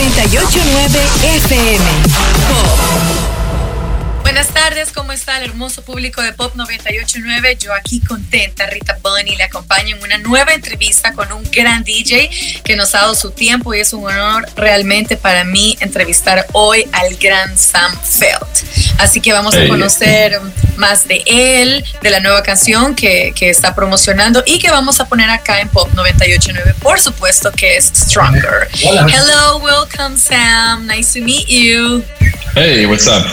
989 FM. Buenas tardes, ¿cómo está el hermoso público de Pop 989? Yo aquí contenta, Rita Bunny, le acompaño en una nueva entrevista con un gran DJ que nos ha dado su tiempo y es un honor realmente para mí entrevistar hoy al gran Sam Felt. Así que vamos a conocer más de él, de la nueva canción que, que está promocionando y que vamos a poner acá en Pop 989, por supuesto que es Stronger. Hello, welcome Sam, nice to meet you. Hey, what's up?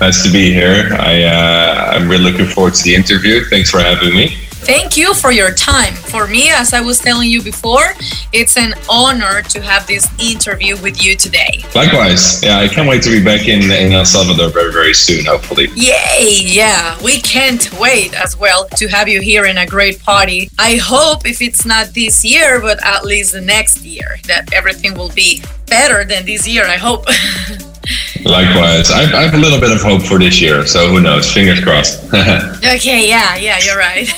Nice to be here. I, uh, I'm really looking forward to the interview. Thanks for having me. Thank you for your time. For me, as I was telling you before, it's an honor to have this interview with you today. Likewise. Yeah, I can't wait to be back in, in El Salvador very, very soon, hopefully. Yay! Yeah, we can't wait as well to have you here in a great party. I hope if it's not this year, but at least the next year, that everything will be better than this year, I hope. Likewise, I, I, have a little bit of hope for this year, so who knows? Fingers crossed. okay, yeah, yeah, you're right.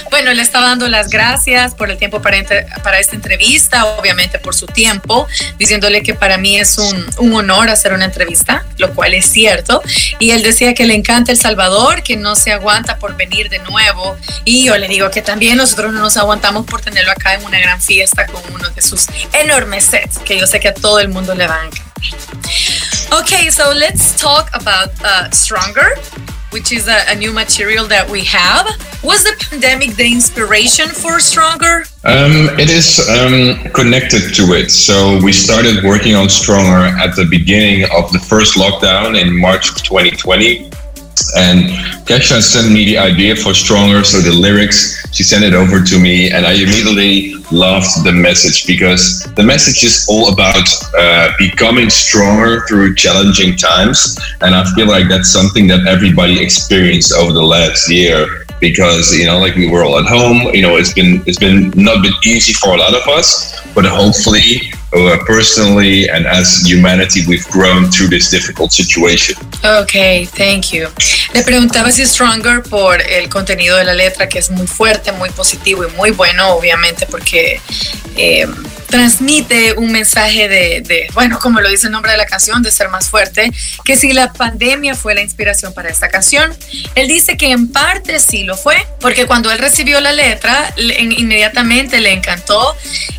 bueno, le estaba dando las gracias por el tiempo para, para esta entrevista, obviamente por su tiempo, diciéndole que para mí es un, un, honor hacer una entrevista, lo cual es cierto. Y él decía que le encanta El Salvador, que no se aguanta por venir de nuevo. Y yo le digo que también nosotros no nos aguantamos por tenerlo acá en una gran fiesta con uno de sus enormes sets, que yo sé que a todo el mundo le van a encantar. Okay, so let's talk about uh, Stronger, which is a, a, new material that we have. Was the pandemic the inspiration for Stronger? Um, it is um, connected to it. So we started working on Stronger at the beginning of the first lockdown in March 2020. And Kesha sent me the idea for Stronger, so the lyrics, she sent it over to me, and I immediately loved the message because the message is all about uh, becoming stronger through challenging times. And I feel like that's something that everybody experienced over the last year because you know like we were all at home you know it's been it's been not been easy for a lot of us but hopefully personally and as humanity we've grown through this difficult situation. Okay thank you. Le preguntaba si Stronger por el contenido de la letra que es muy fuerte muy positivo y muy bueno obviamente porque eh, transmite un mensaje de, bueno, como lo dice el nombre de la canción, de ser más fuerte, que si la pandemia fue la inspiración para esta canción, él dice que en parte sí lo fue, porque cuando él recibió la letra, inmediatamente le encantó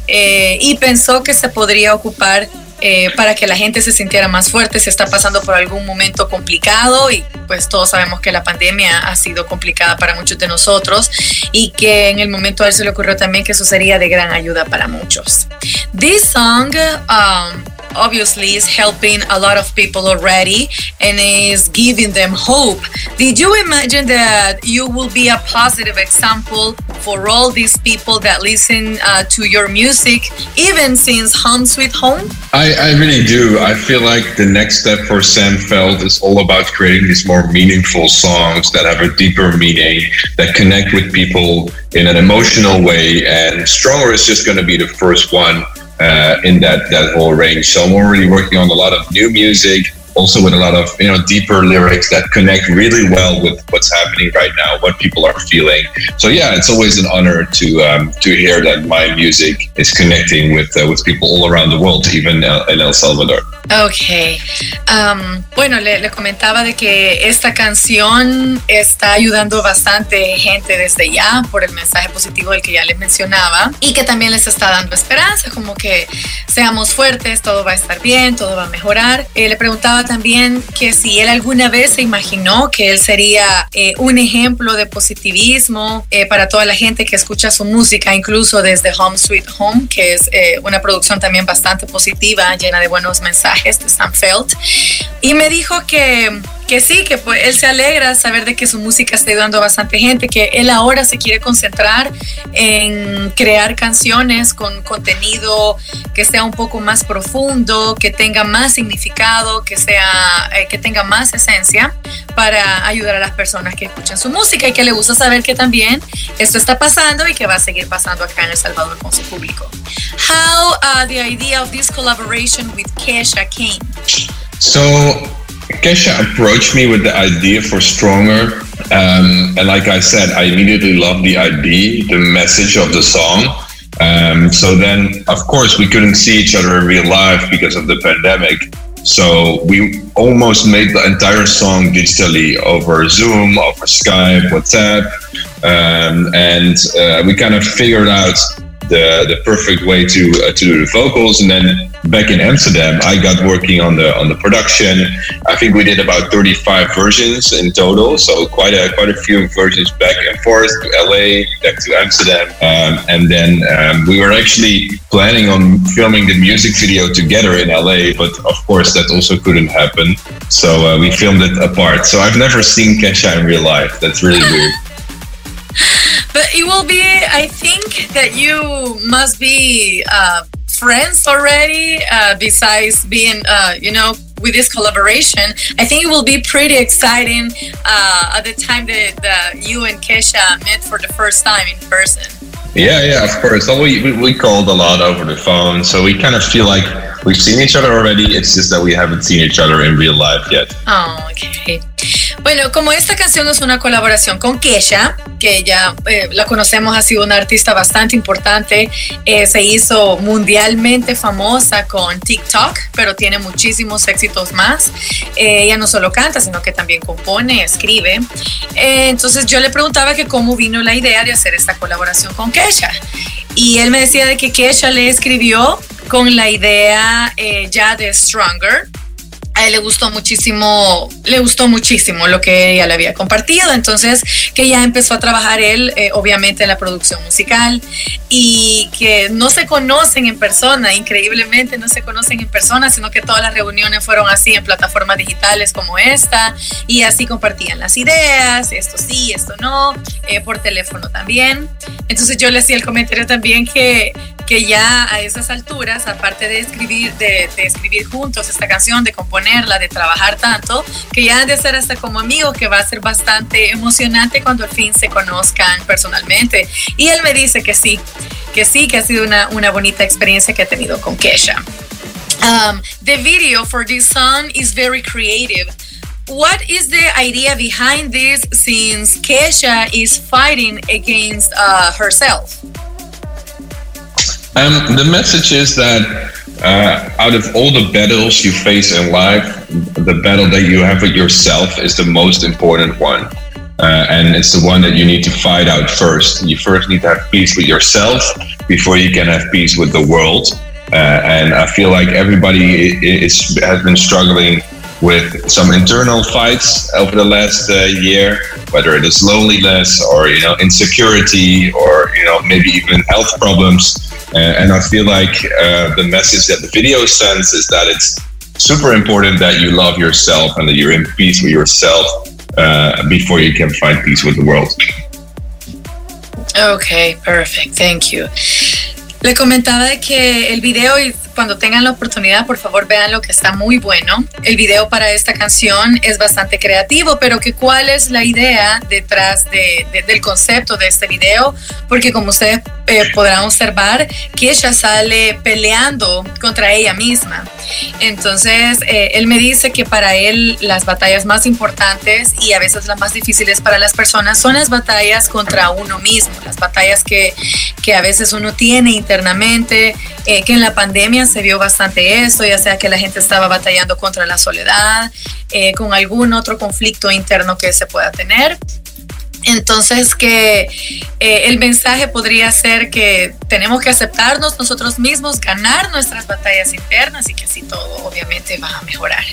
eh, y pensó que se podría ocupar eh, para que la gente se sintiera más fuerte, se está pasando por algún momento complicado y pues todos sabemos que la pandemia ha sido complicada para muchos de nosotros y que en el momento a él se le ocurrió también que eso sería de gran ayuda para muchos. This song um, obviously is helping a lot of people already and is giving them hope. Did you imagine that you will be a positive example for all these people that listen uh, to your music, even since Home Sweet Home? I, I really do. I feel like the next step for Sam Feld is all about creating these more meaningful songs that have a deeper meaning, that connect with people in an emotional way. And Stronger is just going to be the first one uh, in that that whole range. So I'm already working on a lot of new music, also with a lot of you know deeper lyrics that connect really well with what's happening right now, what people are feeling. So yeah, it's always an honor to um, to hear that my music is connecting with uh, with people all around the world, even in El Salvador. Ok. Um, bueno, le, le, comentaba de que esta canción está ayudando bastante gente desde ya por el mensaje positivo del que ya les mencionaba y que también les está dando esperanza, como que seamos fuertes, todo va a estar bien, todo va a mejorar. Eh, le preguntaba también que si él alguna vez se imaginó que él sería eh, un ejemplo de positivismo eh, para toda la gente que escucha su música, incluso desde Home Sweet Home, que es eh, una producción también bastante positiva, llena de buenos mensajes de Sam Felt. Y me dijo que que sí, que pues, él se alegra saber de que su música está ayudando a bastante gente, que él ahora se quiere concentrar en crear canciones con contenido que sea un poco más profundo, que tenga más significado, que sea eh, que tenga más esencia para ayudar a las personas que escuchan su música y que le gusta saber que también esto está pasando y que va a seguir pasando acá en El Salvador con su público. How uh, the idea of this collaboration with Kesha came? So Kesha approached me with the idea for Stronger. Um, and like I said, I immediately loved the idea, the message of the song. Um, so then, of course, we couldn't see each other in real life because of the pandemic. So we almost made the entire song digitally over Zoom, over Skype, WhatsApp, um, and uh, we kind of figured out the the perfect way to uh, to do the vocals. And then back in Amsterdam, I got working on the on the production. I think we did about 35 versions in total, so quite a quite a few versions back and forth to LA, back to Amsterdam, um, and then um, we were actually planning on filming the music video together in LA, but of course that also couldn't happen. So uh, we filmed it apart. So I've never seen Kesha in real life. That's really weird. It will be, I think that you must be uh, friends already, uh, besides being, uh, you know, with this collaboration. I think it will be pretty exciting uh, at the time that, that you and Kesha met for the first time in person. Yeah, yeah, of course. Well, we, we, we called a lot over the phone, so we kind of feel like we've seen each other already. It's just that we haven't seen each other in real life yet. Oh, okay. Bueno, como esta canción es una colaboración con Kesha, que ya eh, la conocemos, ha sido una artista bastante importante, eh, se hizo mundialmente famosa con TikTok, pero tiene muchísimos éxitos más. Eh, ella no solo canta, sino que también compone, escribe. Eh, entonces yo le preguntaba que cómo vino la idea de hacer esta colaboración con Kesha. Y él me decía de que Kesha le escribió con la idea ya de Stronger, a él le gustó muchísimo, le gustó muchísimo lo que ella le había compartido, entonces que ya empezó a trabajar él, eh, obviamente en la producción musical y que no se conocen en persona, increíblemente no se conocen en persona, sino que todas las reuniones fueron así en plataformas digitales como esta y así compartían las ideas, esto sí, esto no, eh, por teléfono también. Entonces yo le hacía el comentario también que, que ya a esas alturas, aparte de escribir, de, de escribir juntos esta canción, de componer, de trabajar tanto, que ya de ser hasta como amigos, que va a ser bastante emocionante cuando al fin se conozcan personalmente. Y él me dice que sí, que sí, que ha sido una, una bonita experiencia que ha tenido con Kesha. Um, the video for this song is very creative. What is the idea behind this since Kesha is fighting against uh, herself? Um, the message is that uh, out of all the battles you face in life, the battle that you have with yourself is the most important one. Uh, and it's the one that you need to fight out first. You first need to have peace with yourself before you can have peace with the world. Uh, and I feel like everybody is, has been struggling with some internal fights over the last uh, year, whether it is loneliness or you know insecurity or you know maybe even health problems. Uh, and I feel like uh, the message that the video sends is that it's super important that you love yourself and that you're in peace with yourself uh, before you can find peace with the world. Okay, perfect. Thank you. Le comentaba de que el video, y cuando tengan la oportunidad, por favor vean lo que está muy bueno. El video para esta canción es bastante creativo, pero que cuál es la idea detrás de, de, del concepto de este video, porque como ustedes eh, podrán observar, que ella sale peleando contra ella misma. Entonces, eh, él me dice que para él las batallas más importantes y a veces las más difíciles para las personas son las batallas contra uno mismo, las batallas que, que a veces uno tiene internamente, eh, que en la pandemia se vio bastante eso, ya sea que la gente estaba batallando contra la soledad, eh, con algún otro conflicto interno que se pueda tener. Entonces que eh, el mensaje podría ser que tenemos que aceptarnos nosotros mismos, ganar nuestras batallas internas y que así todo obviamente va a mejorar.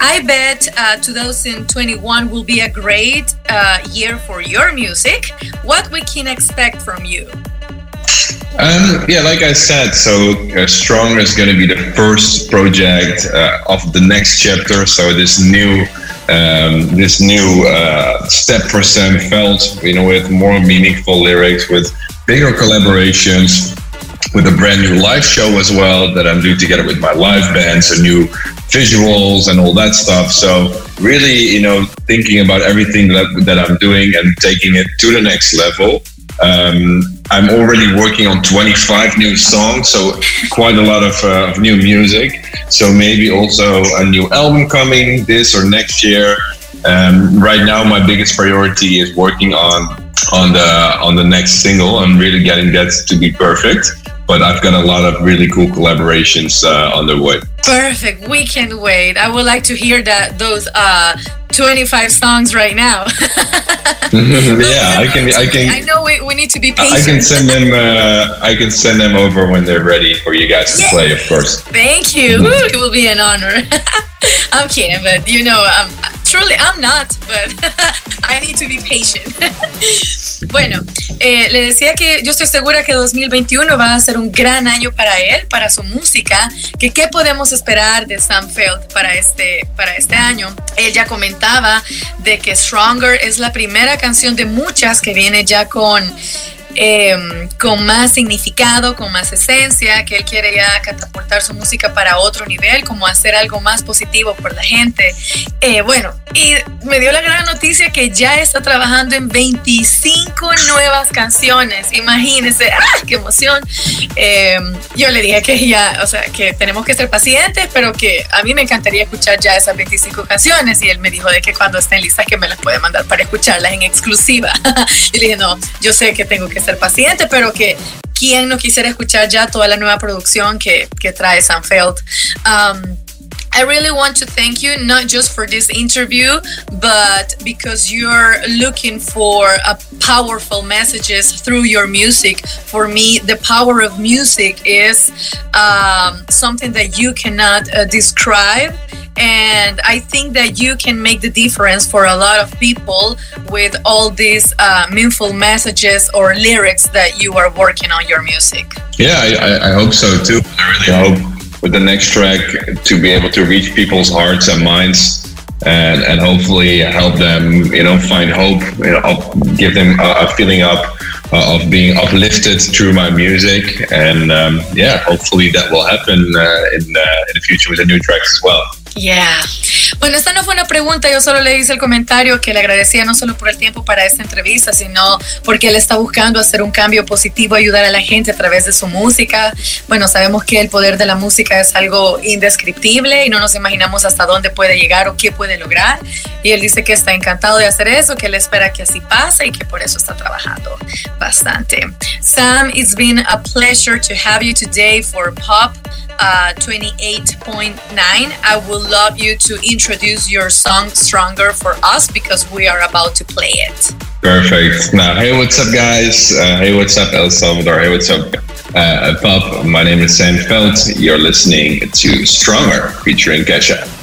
I bet uh, 2021 will be a great uh, year for your music. What we can expect from you? Um, yeah, like I said, so uh, Strong is going to be the first project uh, of the next chapter. So this new um, this new uh, step Sam Feld, you know, with more meaningful lyrics, with bigger collaborations, with a brand new live show as well that I'm doing together with my live band, so new visuals and all that stuff. So really, you know, thinking about everything that, that I'm doing and taking it to the next level. Um, I'm already working on 25 new songs, so quite a lot of, uh, of new music. So maybe also a new album coming this or next year. Um, right now, my biggest priority is working on on the on the next single. I'm really getting that to be perfect. But I've got a lot of really cool collaborations uh, on the way. Perfect. We can wait. I would like to hear that those uh 25 songs right now. yeah, I can. I can. I know we, we need to be patient. I can send them. Uh, I can send them over when they're ready for you guys to play. Of course. Thank you. It will be an honor. I'm kidding, but you know, I'm truly I'm not, but I need to be patient. bueno, eh, le decía que yo estoy segura que 2021 va a ser un gran año para él, para su música. Que qué podemos esperar de Sam Feld para este para este año. Él ya comentaba de que Stronger es la primera canción de muchas que viene ya con eh, con más significado, con más esencia, que él quiere ya catapultar su música para otro nivel, como hacer algo más positivo por la gente. Eh, bueno, y me dio la gran noticia que ya está trabajando en 25 nuevas canciones. Imagínense, ¡ah, qué emoción! Eh, yo le dije que ya, o sea, que tenemos que ser pacientes, pero que a mí me encantaría escuchar ya esas 25 canciones. Y él me dijo de que cuando estén listas que me las puede mandar para escucharlas en exclusiva. y le dije, no, yo sé que tengo que ser paciente, pero que quién no quisiera escuchar ya toda la nueva producción que, que trae Sanfeld. Um, I really want to thank you, not just for this interview, but because you're looking for powerful messages through your music. For me, the power of music is um, something that you cannot uh, describe and I think that you can make the difference for a lot of people with all these uh, meaningful messages or lyrics that you are working on your music. Yeah, I, I hope so too. I really hope with the next track to be able to reach people's hearts and minds and, and hopefully help them, you know, find hope, you know, give them a, a feeling up uh, of being uplifted through my music. And um, yeah, hopefully that will happen uh, in, uh, in the future with the new tracks as well. Yeah. Bueno, esta no fue una pregunta, yo solo le hice el comentario que le agradecía no solo por el tiempo para esta entrevista, sino porque él está buscando hacer un cambio positivo, ayudar a la gente a través de su música. Bueno, sabemos que el poder de la música es algo indescriptible y no nos imaginamos hasta dónde puede llegar o qué puede lograr. Y él dice que está encantado de hacer eso, que él espera que así pase y que por eso está trabajando bastante. Sam, it's been a pleasure to have you today for Pop uh, 28.9. I would love you to introduce your song Stronger for us because we are about to play it. Perfect. Now, hey, what's up, guys? Uh, hey, what's up, El Salvador? Hey, what's up, uh, Pop? My name is Sam Felt. You're listening to Stronger featuring Kesha.